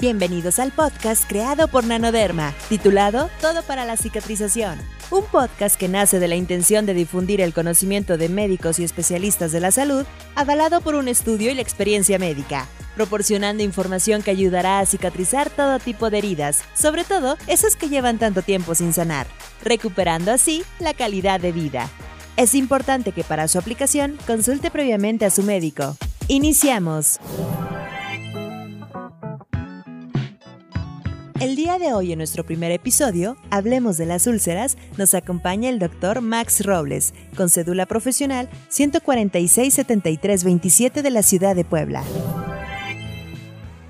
Bienvenidos al podcast creado por Nanoderma, titulado Todo para la cicatrización. Un podcast que nace de la intención de difundir el conocimiento de médicos y especialistas de la salud, avalado por un estudio y la experiencia médica, proporcionando información que ayudará a cicatrizar todo tipo de heridas, sobre todo esas que llevan tanto tiempo sin sanar, recuperando así la calidad de vida. Es importante que para su aplicación consulte previamente a su médico. Iniciamos. El día de hoy en nuestro primer episodio, Hablemos de las úlceras, nos acompaña el doctor Max Robles, con cédula profesional 146-7327 de la ciudad de Puebla.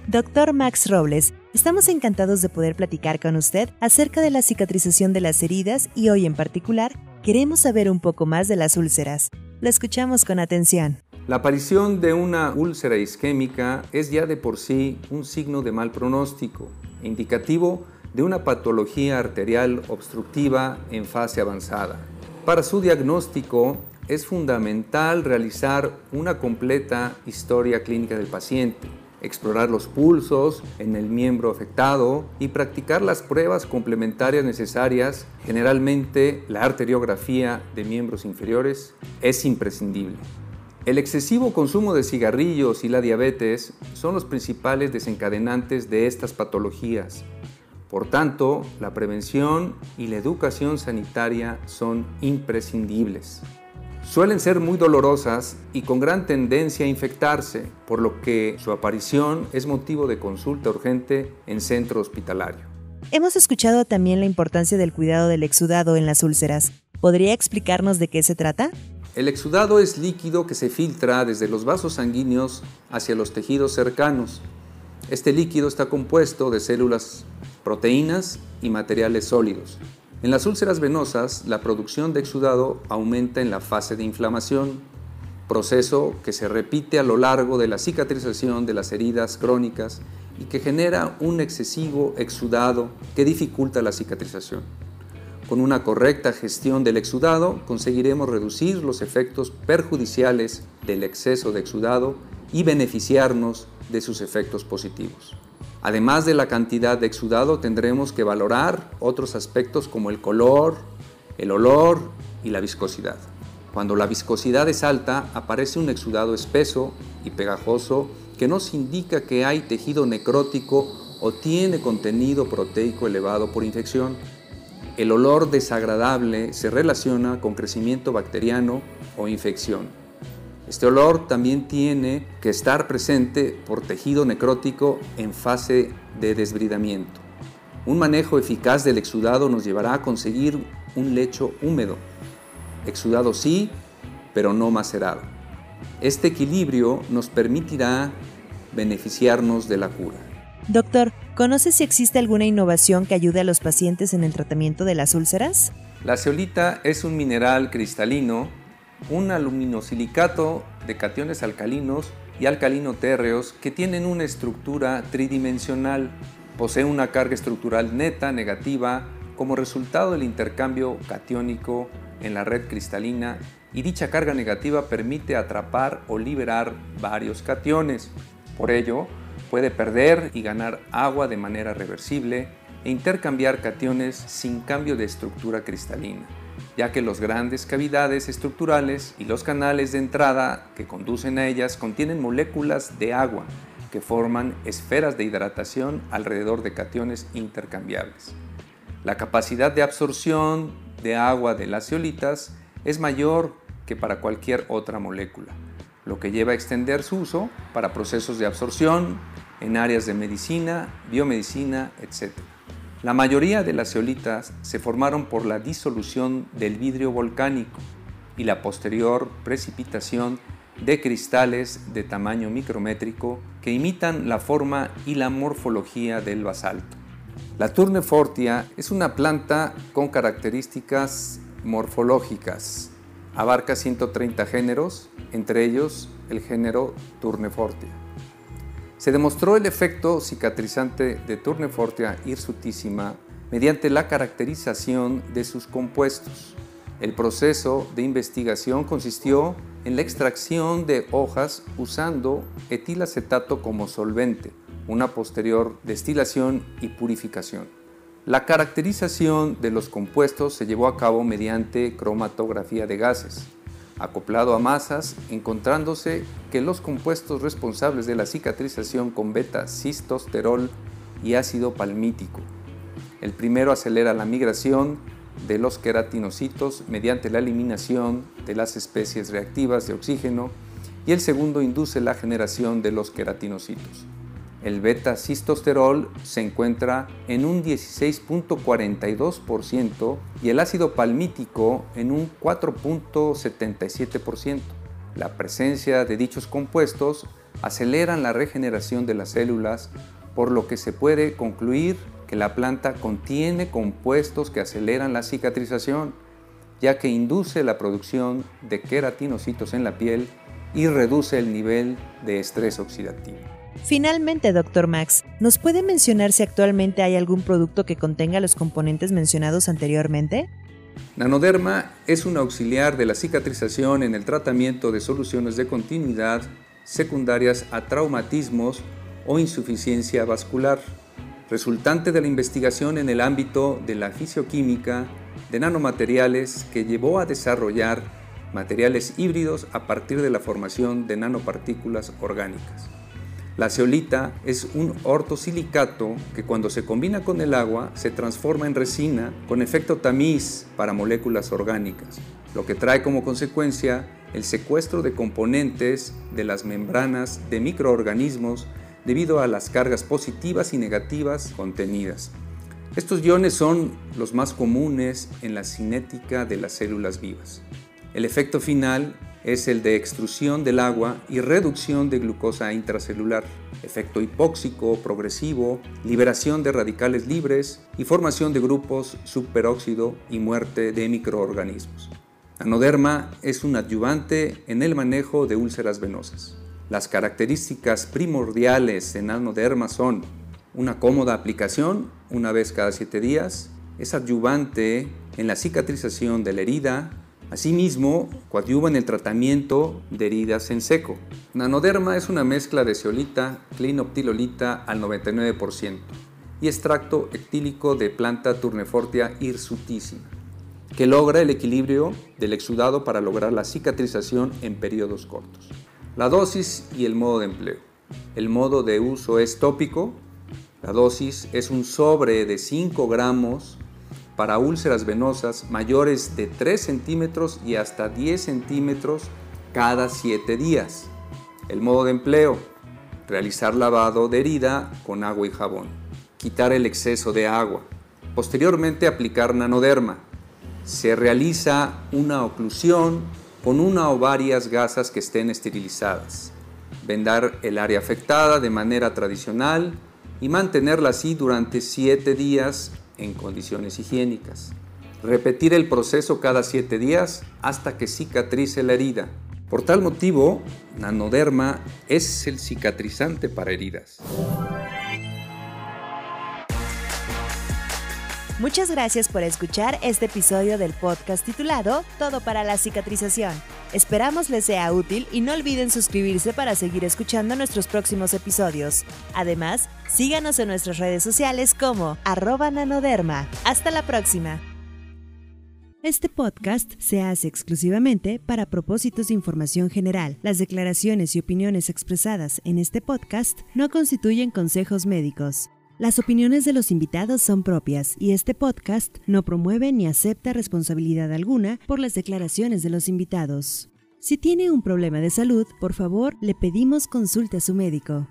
Doctor Max Robles, estamos encantados de poder platicar con usted acerca de la cicatrización de las heridas y hoy en particular queremos saber un poco más de las úlceras. Lo escuchamos con atención. La aparición de una úlcera isquémica es ya de por sí un signo de mal pronóstico indicativo de una patología arterial obstructiva en fase avanzada. Para su diagnóstico es fundamental realizar una completa historia clínica del paciente, explorar los pulsos en el miembro afectado y practicar las pruebas complementarias necesarias, generalmente la arteriografía de miembros inferiores, es imprescindible. El excesivo consumo de cigarrillos y la diabetes son los principales desencadenantes de estas patologías. Por tanto, la prevención y la educación sanitaria son imprescindibles. Suelen ser muy dolorosas y con gran tendencia a infectarse, por lo que su aparición es motivo de consulta urgente en centro hospitalario. Hemos escuchado también la importancia del cuidado del exudado en las úlceras. ¿Podría explicarnos de qué se trata? El exudado es líquido que se filtra desde los vasos sanguíneos hacia los tejidos cercanos. Este líquido está compuesto de células, proteínas y materiales sólidos. En las úlceras venosas, la producción de exudado aumenta en la fase de inflamación, proceso que se repite a lo largo de la cicatrización de las heridas crónicas y que genera un excesivo exudado que dificulta la cicatrización. Con una correcta gestión del exudado conseguiremos reducir los efectos perjudiciales del exceso de exudado y beneficiarnos de sus efectos positivos. Además de la cantidad de exudado tendremos que valorar otros aspectos como el color, el olor y la viscosidad. Cuando la viscosidad es alta aparece un exudado espeso y pegajoso que nos indica que hay tejido necrótico o tiene contenido proteico elevado por infección el olor desagradable se relaciona con crecimiento bacteriano o infección. Este olor también tiene que estar presente por tejido necrótico en fase de desbridamiento. Un manejo eficaz del exudado nos llevará a conseguir un lecho húmedo. Exudado sí, pero no macerado. Este equilibrio nos permitirá beneficiarnos de la cura. Doctor, ¿conoce si existe alguna innovación que ayude a los pacientes en el tratamiento de las úlceras? La zeolita es un mineral cristalino, un aluminosilicato de cationes alcalinos y alcalino térreos que tienen una estructura tridimensional. Posee una carga estructural neta negativa como resultado del intercambio catiónico en la red cristalina y dicha carga negativa permite atrapar o liberar varios cationes. Por ello, Puede perder y ganar agua de manera reversible e intercambiar cationes sin cambio de estructura cristalina, ya que las grandes cavidades estructurales y los canales de entrada que conducen a ellas contienen moléculas de agua que forman esferas de hidratación alrededor de cationes intercambiables. La capacidad de absorción de agua de las zeolitas es mayor que para cualquier otra molécula, lo que lleva a extender su uso para procesos de absorción, en áreas de medicina, biomedicina, etc. La mayoría de las zeolitas se formaron por la disolución del vidrio volcánico y la posterior precipitación de cristales de tamaño micrométrico que imitan la forma y la morfología del basalto. La Turnefortia es una planta con características morfológicas. Abarca 130 géneros, entre ellos el género Turnefortia. Se demostró el efecto cicatrizante de Turnefortia hirsutísima mediante la caracterización de sus compuestos. El proceso de investigación consistió en la extracción de hojas usando etilacetato como solvente, una posterior destilación y purificación. La caracterización de los compuestos se llevó a cabo mediante cromatografía de gases, acoplado a masas, encontrándose que los compuestos responsables de la cicatrización con beta-cistosterol y ácido palmítico. El primero acelera la migración de los queratinocitos mediante la eliminación de las especies reactivas de oxígeno y el segundo induce la generación de los queratinocitos. El beta-cistosterol se encuentra en un 16.42% y el ácido palmítico en un 4.77%. La presencia de dichos compuestos aceleran la regeneración de las células, por lo que se puede concluir que la planta contiene compuestos que aceleran la cicatrización, ya que induce la producción de queratinocitos en la piel y reduce el nivel de estrés oxidativo. Finalmente, doctor Max, ¿nos puede mencionar si actualmente hay algún producto que contenga los componentes mencionados anteriormente? Nanoderma es un auxiliar de la cicatrización en el tratamiento de soluciones de continuidad secundarias a traumatismos o insuficiencia vascular, resultante de la investigación en el ámbito de la fisioquímica de nanomateriales que llevó a desarrollar materiales híbridos a partir de la formación de nanopartículas orgánicas. La zeolita es un ortosilicato que cuando se combina con el agua se transforma en resina con efecto tamiz para moléculas orgánicas, lo que trae como consecuencia el secuestro de componentes de las membranas de microorganismos debido a las cargas positivas y negativas contenidas. Estos iones son los más comunes en la cinética de las células vivas. El efecto final es el de extrusión del agua y reducción de glucosa intracelular, efecto hipóxico progresivo, liberación de radicales libres y formación de grupos superóxido y muerte de microorganismos. Anoderma es un adyuvante en el manejo de úlceras venosas. Las características primordiales en anoderma son una cómoda aplicación una vez cada 7 días, es adyuvante en la cicatrización de la herida, Asimismo, coadyuva en el tratamiento de heridas en seco. Nanoderma es una mezcla de zeolita, clinoptilolita al 99% y extracto ectílico de planta turnefortia hirsutísima, que logra el equilibrio del exudado para lograr la cicatrización en periodos cortos. La dosis y el modo de empleo. El modo de uso es tópico. La dosis es un sobre de 5 gramos para úlceras venosas mayores de 3 centímetros y hasta 10 centímetros cada 7 días. El modo de empleo, realizar lavado de herida con agua y jabón, quitar el exceso de agua, posteriormente aplicar nanoderma. Se realiza una oclusión con una o varias gasas que estén esterilizadas. Vendar el área afectada de manera tradicional y mantenerla así durante 7 días en condiciones higiénicas. Repetir el proceso cada 7 días hasta que cicatrice la herida. Por tal motivo, Nanoderma es el cicatrizante para heridas. Muchas gracias por escuchar este episodio del podcast titulado Todo para la cicatrización. Esperamos les sea útil y no olviden suscribirse para seguir escuchando nuestros próximos episodios. Además, síganos en nuestras redes sociales como arroba nanoderma. Hasta la próxima. Este podcast se hace exclusivamente para propósitos de información general. Las declaraciones y opiniones expresadas en este podcast no constituyen consejos médicos. Las opiniones de los invitados son propias y este podcast no promueve ni acepta responsabilidad alguna por las declaraciones de los invitados. Si tiene un problema de salud, por favor, le pedimos consulte a su médico.